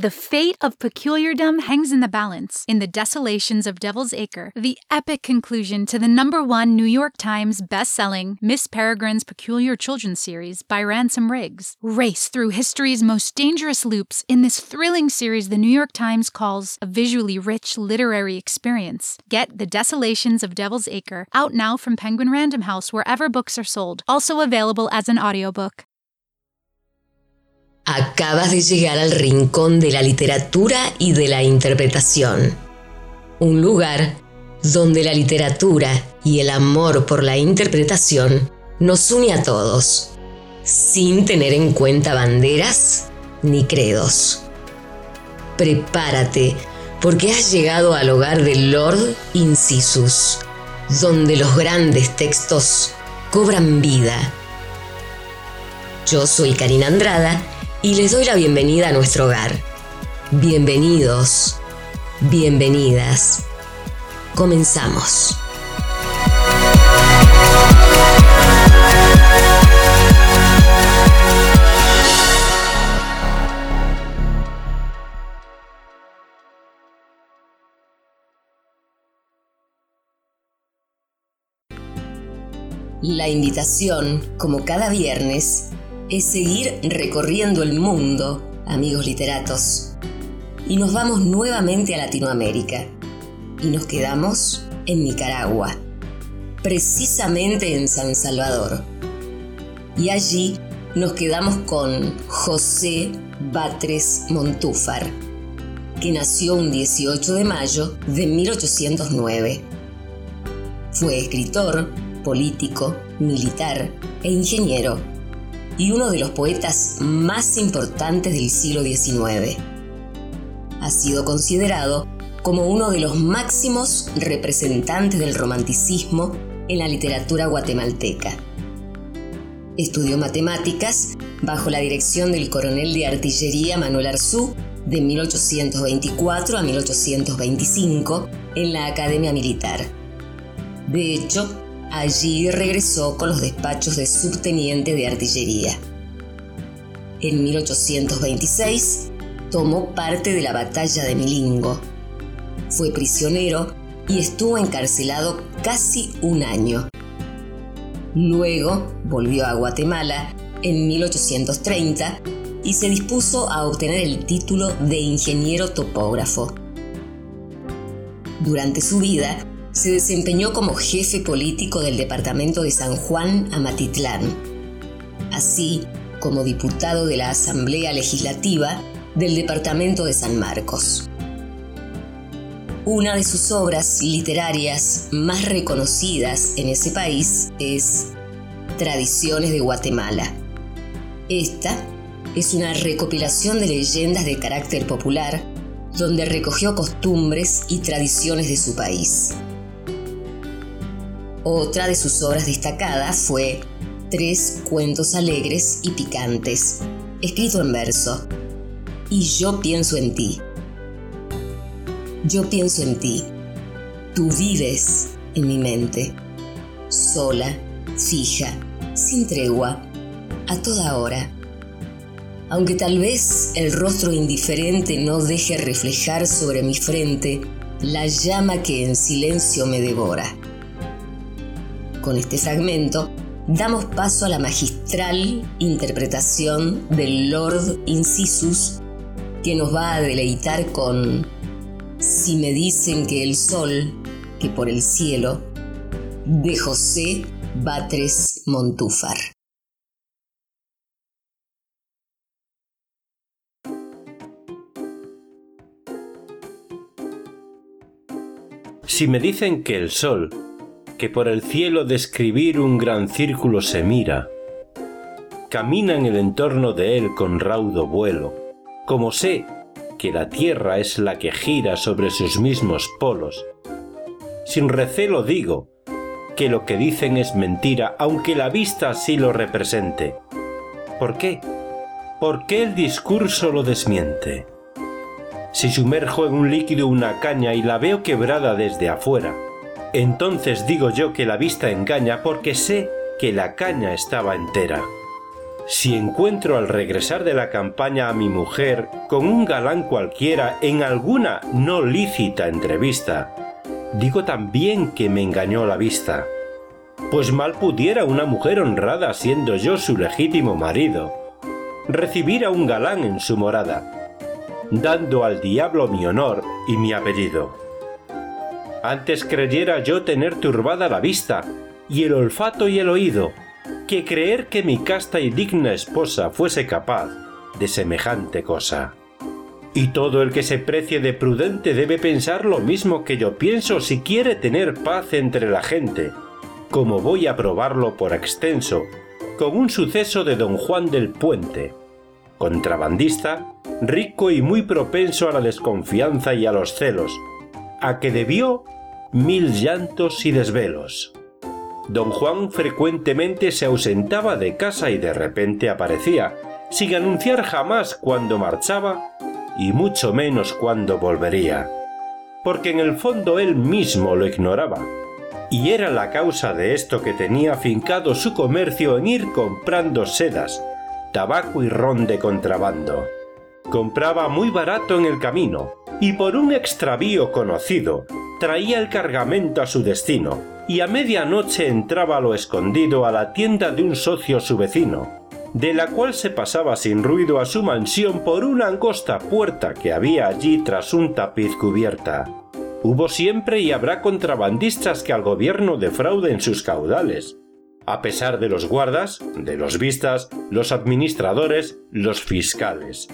The fate of peculiardom hangs in the balance in The Desolations of Devil's Acre, the epic conclusion to the number one New York Times best-selling Miss Peregrine's Peculiar Children series by Ransom Riggs. Race through history's most dangerous loops in this thrilling series the New York Times calls a visually rich literary experience. Get The Desolations of Devil's Acre out now from Penguin Random House wherever books are sold, also available as an audiobook. Acabas de llegar al rincón de la literatura y de la interpretación. Un lugar donde la literatura y el amor por la interpretación nos une a todos, sin tener en cuenta banderas ni credos. Prepárate, porque has llegado al hogar del Lord Incisus, donde los grandes textos cobran vida. Yo soy Karina Andrada y les doy la bienvenida a nuestro hogar. Bienvenidos, bienvenidas. Comenzamos. La invitación, como cada viernes, es seguir recorriendo el mundo, amigos literatos. Y nos vamos nuevamente a Latinoamérica. Y nos quedamos en Nicaragua, precisamente en San Salvador. Y allí nos quedamos con José Batres Montúfar, que nació un 18 de mayo de 1809. Fue escritor, político, militar e ingeniero y uno de los poetas más importantes del siglo XIX. Ha sido considerado como uno de los máximos representantes del romanticismo en la literatura guatemalteca. Estudió matemáticas bajo la dirección del coronel de artillería Manuel Arzú de 1824 a 1825 en la Academia Militar. De hecho, Allí regresó con los despachos de subteniente de artillería. En 1826 tomó parte de la batalla de Milingo. Fue prisionero y estuvo encarcelado casi un año. Luego volvió a Guatemala en 1830 y se dispuso a obtener el título de ingeniero topógrafo. Durante su vida se desempeñó como jefe político del departamento de San Juan Amatitlán, así como diputado de la Asamblea Legislativa del departamento de San Marcos. Una de sus obras literarias más reconocidas en ese país es Tradiciones de Guatemala. Esta es una recopilación de leyendas de carácter popular donde recogió costumbres y tradiciones de su país. Otra de sus obras destacadas fue Tres cuentos alegres y picantes, escrito en verso. Y yo pienso en ti. Yo pienso en ti. Tú vives en mi mente, sola, fija, sin tregua, a toda hora. Aunque tal vez el rostro indiferente no deje reflejar sobre mi frente la llama que en silencio me devora con este fragmento, damos paso a la magistral interpretación del Lord Incisus, que nos va a deleitar con Si me dicen que el sol, que por el cielo, de José Batres Montúfar. Si me dicen que el sol, que por el cielo de escribir un gran círculo se mira. Camina en el entorno de él con raudo vuelo, como sé que la tierra es la que gira sobre sus mismos polos. Sin recelo digo que lo que dicen es mentira, aunque la vista así lo represente. ¿Por qué? ¿Por qué el discurso lo desmiente? Si sumerjo en un líquido una caña y la veo quebrada desde afuera, entonces digo yo que la vista engaña porque sé que la caña estaba entera. Si encuentro al regresar de la campaña a mi mujer con un galán cualquiera en alguna no lícita entrevista, digo también que me engañó la vista. Pues mal pudiera una mujer honrada, siendo yo su legítimo marido, recibir a un galán en su morada, dando al diablo mi honor y mi apellido. Antes creyera yo tener turbada la vista, y el olfato y el oído, que creer que mi casta y digna esposa fuese capaz de semejante cosa. Y todo el que se precie de prudente debe pensar lo mismo que yo pienso si quiere tener paz entre la gente, como voy a probarlo por extenso, con un suceso de don Juan del Puente, contrabandista, rico y muy propenso a la desconfianza y a los celos, a que debió mil llantos y desvelos. Don Juan frecuentemente se ausentaba de casa y de repente aparecía, sin anunciar jamás cuándo marchaba y mucho menos cuándo volvería, porque en el fondo él mismo lo ignoraba, y era la causa de esto que tenía fincado su comercio en ir comprando sedas, tabaco y ron de contrabando. Compraba muy barato en el camino, y por un extravío conocido, traía el cargamento a su destino, y a medianoche entraba a lo escondido a la tienda de un socio su vecino, de la cual se pasaba sin ruido a su mansión por una angosta puerta que había allí tras un tapiz cubierta. Hubo siempre y habrá contrabandistas que al gobierno defrauden sus caudales, a pesar de los guardas, de los vistas, los administradores, los fiscales.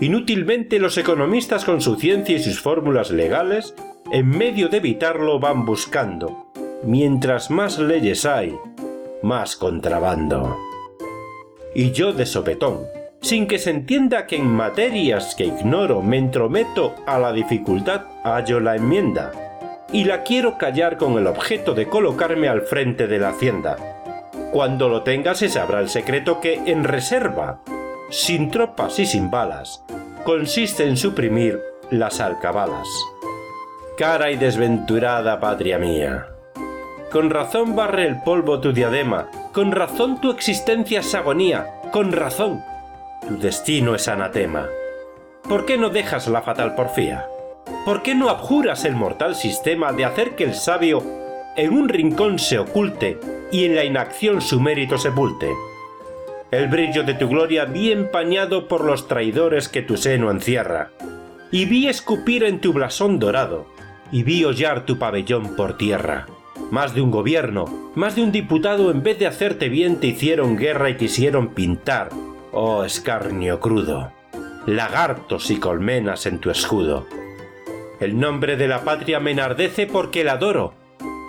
Inútilmente los economistas con su ciencia y sus fórmulas legales, en medio de evitarlo van buscando, mientras más leyes hay, más contrabando. Y yo de sopetón, sin que se entienda que en materias que ignoro me entrometo a la dificultad hallo la enmienda, y la quiero callar con el objeto de colocarme al frente de la hacienda. Cuando lo tenga se sabrá el secreto que en reserva, sin tropas y sin balas, consiste en suprimir las alcabalas. Cara y desventurada patria mía. Con razón barre el polvo tu diadema, con razón tu existencia es agonía, con razón tu destino es anatema. ¿Por qué no dejas la fatal porfía? ¿Por qué no abjuras el mortal sistema de hacer que el sabio en un rincón se oculte y en la inacción su mérito sepulte? El brillo de tu gloria vi empañado por los traidores que tu seno encierra, y vi escupir en tu blasón dorado, y vi hollar tu pabellón por tierra. Más de un gobierno, más de un diputado en vez de hacerte bien te hicieron guerra y quisieron pintar, oh escarnio crudo, lagartos y colmenas en tu escudo. El nombre de la patria me enardece porque la adoro,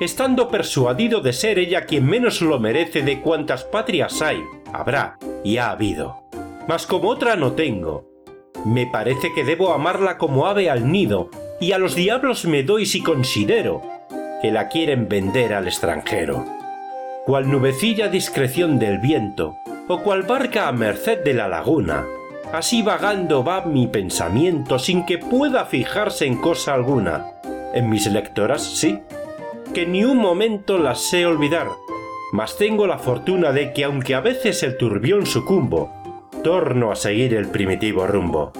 estando persuadido de ser ella quien menos lo merece de cuantas patrias hay, habrá y ha habido. Mas como otra no tengo, me parece que debo amarla como ave al nido, y a los diablos me doy si considero que la quieren vender al extranjero. Cual nubecilla discreción del viento, o cual barca a merced de la laguna, así vagando va mi pensamiento sin que pueda fijarse en cosa alguna. En mis lectoras, sí, que ni un momento las sé olvidar, mas tengo la fortuna de que aunque a veces el turbión sucumbo, torno a seguir el primitivo rumbo.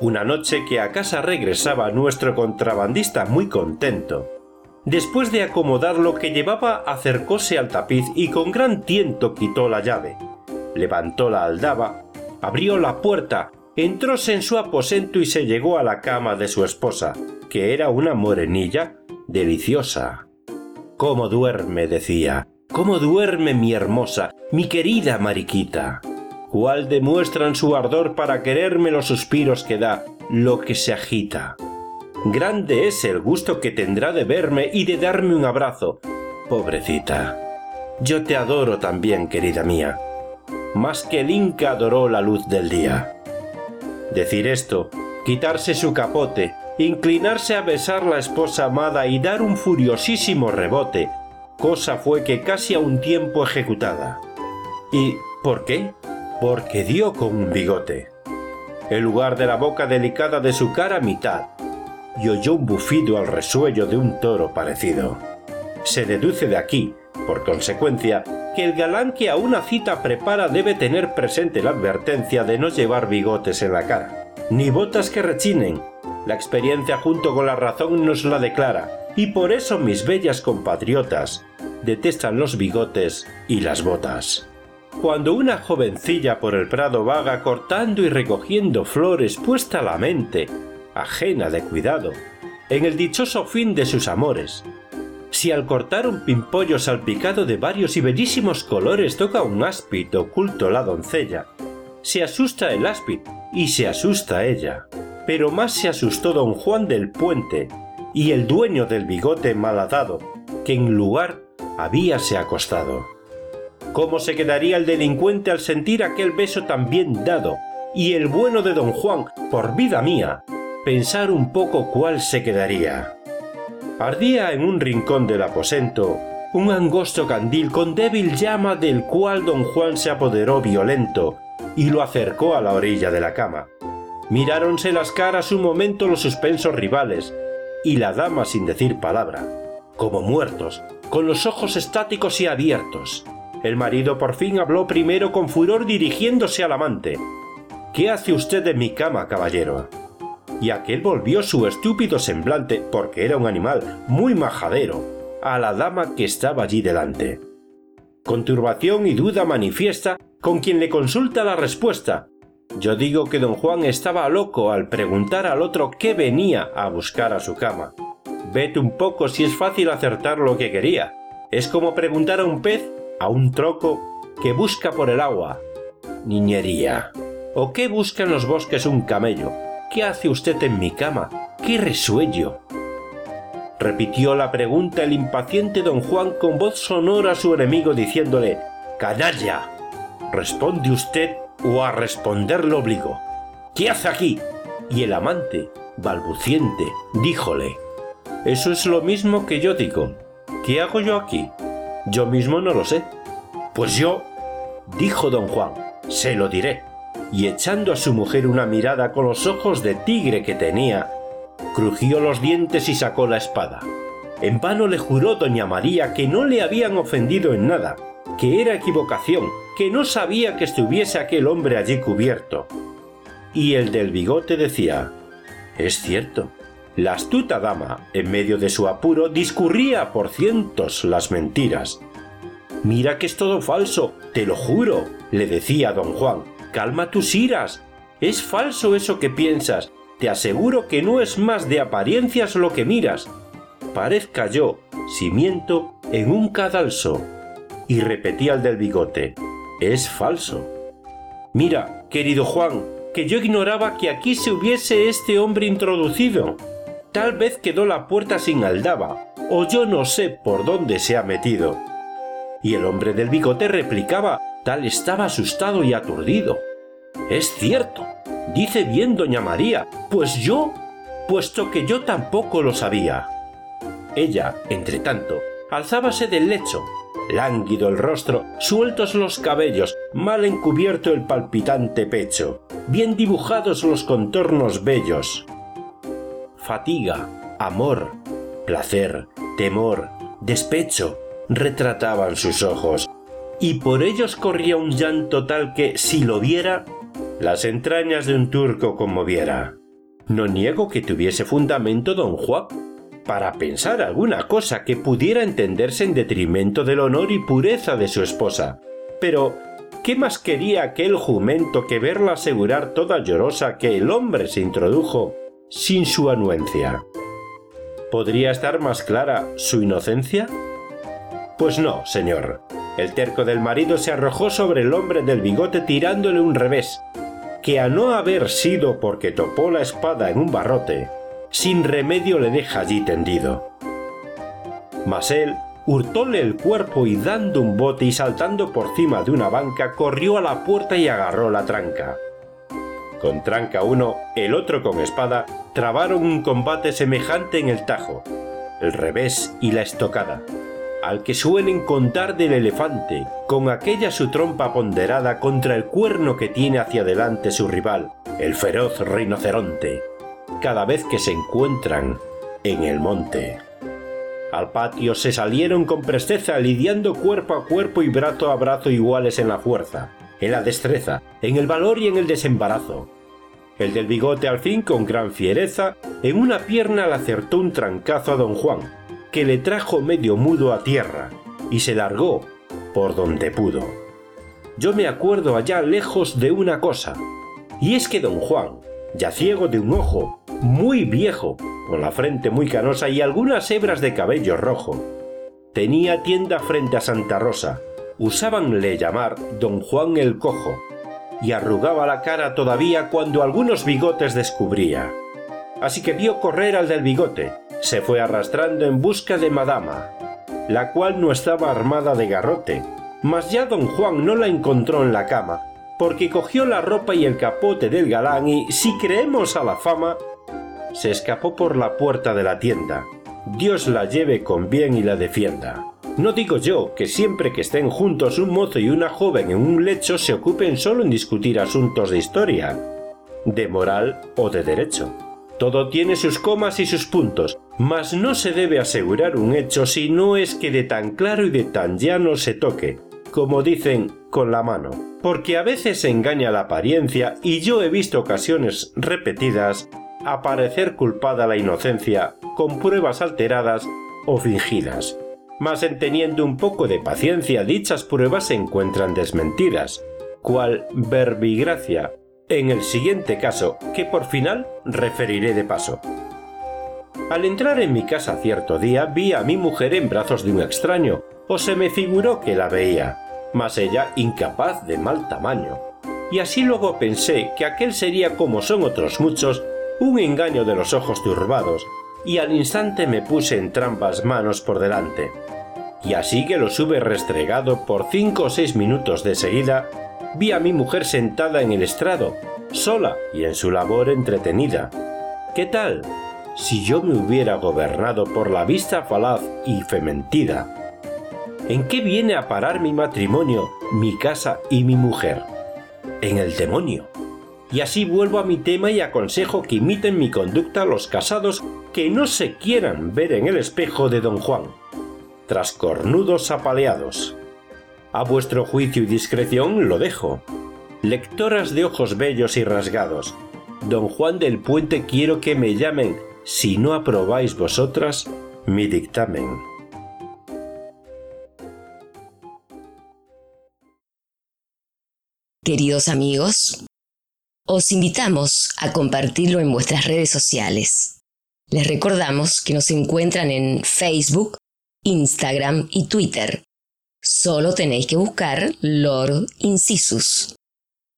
Una noche que a casa regresaba nuestro contrabandista muy contento, Después de acomodar lo que llevaba, acercóse al tapiz y con gran tiento quitó la llave. Levantó la aldaba, abrió la puerta, entróse en su aposento y se llegó a la cama de su esposa, que era una morenilla deliciosa. ¿Cómo duerme? decía. ¿Cómo duerme mi hermosa, mi querida Mariquita? ¿Cuál demuestran su ardor para quererme los suspiros que da, lo que se agita? Grande es el gusto que tendrá de verme y de darme un abrazo. Pobrecita. Yo te adoro también, querida mía. Más que el Inca adoró la luz del día. Decir esto, quitarse su capote, inclinarse a besar la esposa amada y dar un furiosísimo rebote, cosa fue que casi a un tiempo ejecutada. ¿Y por qué? Porque dio con un bigote. El lugar de la boca delicada de su cara mitad, y oyó un bufido al resuello de un toro parecido. Se deduce de aquí, por consecuencia, que el galán que a una cita prepara debe tener presente la advertencia de no llevar bigotes en la cara, ni botas que rechinen. La experiencia junto con la razón nos la declara, y por eso mis bellas compatriotas detestan los bigotes y las botas. Cuando una jovencilla por el prado vaga cortando y recogiendo flores puesta la mente, ajena de cuidado, en el dichoso fin de sus amores, si al cortar un pimpollo salpicado de varios y bellísimos colores toca un áspid oculto la doncella, se asusta el áspid y se asusta ella. Pero más se asustó don Juan del Puente y el dueño del bigote malhadado, que en lugar habíase acostado. ¿Cómo se quedaría el delincuente al sentir aquel beso tan bien dado? Y el bueno de don Juan, por vida mía, pensar un poco cuál se quedaría. Ardía en un rincón del aposento un angosto candil con débil llama del cual don Juan se apoderó violento y lo acercó a la orilla de la cama. Miráronse las caras un momento los suspensos rivales, y la dama sin decir palabra, como muertos, con los ojos estáticos y abiertos. El marido por fin habló primero con furor dirigiéndose al amante. ¿Qué hace usted en mi cama, caballero? y aquel volvió su estúpido semblante, porque era un animal muy majadero, a la dama que estaba allí delante. Con turbación y duda manifiesta, con quien le consulta la respuesta. Yo digo que don Juan estaba loco al preguntar al otro qué venía a buscar a su cama. Vete un poco si es fácil acertar lo que quería. Es como preguntar a un pez, a un troco, que busca por el agua. Niñería. ¿O qué busca en los bosques un camello? ¿Qué hace usted en mi cama? ¡Qué resuello! Repitió la pregunta el impaciente don Juan con voz sonora a su enemigo diciéndole ¡Canalla! ¿Responde usted o a responder lo obligo? ¿Qué hace aquí? Y el amante, balbuciente, díjole Eso es lo mismo que yo digo. ¿Qué hago yo aquí? Yo mismo no lo sé. Pues yo, dijo don Juan, se lo diré y echando a su mujer una mirada con los ojos de tigre que tenía, crujió los dientes y sacó la espada. En vano le juró doña María que no le habían ofendido en nada, que era equivocación, que no sabía que estuviese aquel hombre allí cubierto. Y el del bigote decía, es cierto, la astuta dama, en medio de su apuro, discurría por cientos las mentiras. Mira que es todo falso, te lo juro, le decía don Juan, Calma tus iras. Es falso eso que piensas. Te aseguro que no es más de apariencias lo que miras. Parezca yo, si miento, en un cadalso. Y repetía el del bigote. Es falso. Mira, querido Juan, que yo ignoraba que aquí se hubiese este hombre introducido. Tal vez quedó la puerta sin aldaba, o yo no sé por dónde se ha metido. Y el hombre del bigote replicaba, tal estaba asustado y aturdido. Es cierto, dice bien doña María, pues yo, puesto que yo tampoco lo sabía. Ella, entre tanto, alzábase del lecho, lánguido el rostro, sueltos los cabellos, mal encubierto el palpitante pecho, bien dibujados los contornos bellos. Fatiga, amor, placer, temor, despecho, retrataban sus ojos, y por ellos corría un llanto tal que, si lo viera, las entrañas de un turco conmoviera. No niego que tuviese fundamento don Juan para pensar alguna cosa que pudiera entenderse en detrimento del honor y pureza de su esposa. Pero, ¿qué más quería aquel jumento que verla asegurar toda llorosa que el hombre se introdujo sin su anuencia? ¿Podría estar más clara su inocencia? Pues no, señor. El terco del marido se arrojó sobre el hombre del bigote tirándole un revés, que a no haber sido porque topó la espada en un barrote, sin remedio le deja allí tendido. Mas él hurtóle el cuerpo y dando un bote y saltando por cima de una banca, corrió a la puerta y agarró la tranca. Con tranca uno, el otro con espada, trabaron un combate semejante en el tajo, el revés y la estocada al que suelen contar del elefante, con aquella su trompa ponderada contra el cuerno que tiene hacia adelante su rival, el feroz rinoceronte, cada vez que se encuentran en el monte. Al patio se salieron con presteza, lidiando cuerpo a cuerpo y brazo a brazo iguales en la fuerza, en la destreza, en el valor y en el desembarazo. El del bigote al fin, con gran fiereza, en una pierna le acertó un trancazo a don Juan, que le trajo medio mudo a tierra, y se largó por donde pudo. Yo me acuerdo allá lejos de una cosa, y es que don Juan, ya ciego de un ojo, muy viejo, con la frente muy canosa y algunas hebras de cabello rojo, tenía tienda frente a Santa Rosa, usábanle llamar don Juan el Cojo, y arrugaba la cara todavía cuando algunos bigotes descubría. Así que vio correr al del bigote, se fue arrastrando en busca de Madama, la cual no estaba armada de garrote, mas ya don Juan no la encontró en la cama, porque cogió la ropa y el capote del galán y, si creemos a la fama, se escapó por la puerta de la tienda. Dios la lleve con bien y la defienda. No digo yo que siempre que estén juntos un mozo y una joven en un lecho se ocupen solo en discutir asuntos de historia, de moral o de derecho. Todo tiene sus comas y sus puntos, mas no se debe asegurar un hecho si no es que de tan claro y de tan llano se toque, como dicen, con la mano. Porque a veces se engaña la apariencia y yo he visto ocasiones repetidas aparecer culpada la inocencia con pruebas alteradas o fingidas. Mas en teniendo un poco de paciencia dichas pruebas se encuentran desmentidas, cual verbigracia en el siguiente caso que por final referiré de paso. Al entrar en mi casa cierto día vi a mi mujer en brazos de un extraño, o se me figuró que la veía, mas ella incapaz de mal tamaño. Y así luego pensé que aquel sería como son otros muchos, un engaño de los ojos turbados, y al instante me puse en trampas manos por delante. Y así que los hube restregado por cinco o seis minutos de seguida, vi a mi mujer sentada en el estrado, sola y en su labor entretenida. ¿Qué tal? si yo me hubiera gobernado por la vista falaz y fementida. ¿En qué viene a parar mi matrimonio, mi casa y mi mujer? En el demonio. Y así vuelvo a mi tema y aconsejo que imiten mi conducta los casados que no se quieran ver en el espejo de don Juan, tras cornudos apaleados. A vuestro juicio y discreción lo dejo. Lectoras de ojos bellos y rasgados, don Juan del Puente quiero que me llamen si no aprobáis vosotras mi dictamen. Queridos amigos, os invitamos a compartirlo en vuestras redes sociales. Les recordamos que nos encuentran en Facebook, Instagram y Twitter. Solo tenéis que buscar Lord Incisus.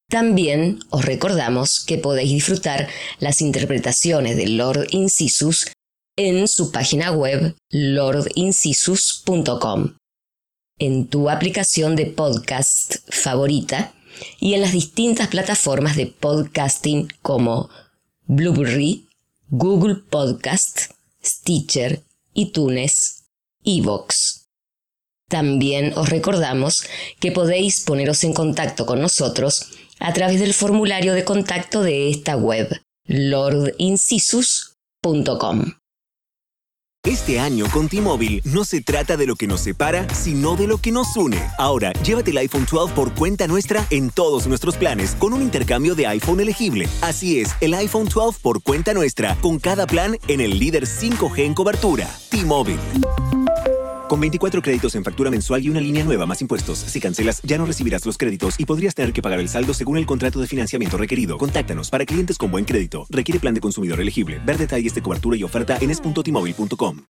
También os recordamos que podéis disfrutar las interpretaciones de Lord Incisus en su página web lordincisus.com, en tu aplicación de podcast favorita y en las distintas plataformas de podcasting como Blueberry, Google Podcast, Stitcher, iTunes, Evox. También os recordamos que podéis poneros en contacto con nosotros a través del formulario de contacto de esta web, lordincisus.com. Este año con T-Mobile no se trata de lo que nos separa, sino de lo que nos une. Ahora, llévate el iPhone 12 por cuenta nuestra en todos nuestros planes con un intercambio de iPhone elegible. Así es, el iPhone 12 por cuenta nuestra, con cada plan en el líder 5G en cobertura. T-Mobile. Con 24 créditos en factura mensual y una línea nueva más impuestos, si cancelas ya no recibirás los créditos y podrías tener que pagar el saldo según el contrato de financiamiento requerido. Contáctanos para clientes con buen crédito. Requiere plan de consumidor elegible. Ver detalles de cobertura y oferta en es.timóvil.com.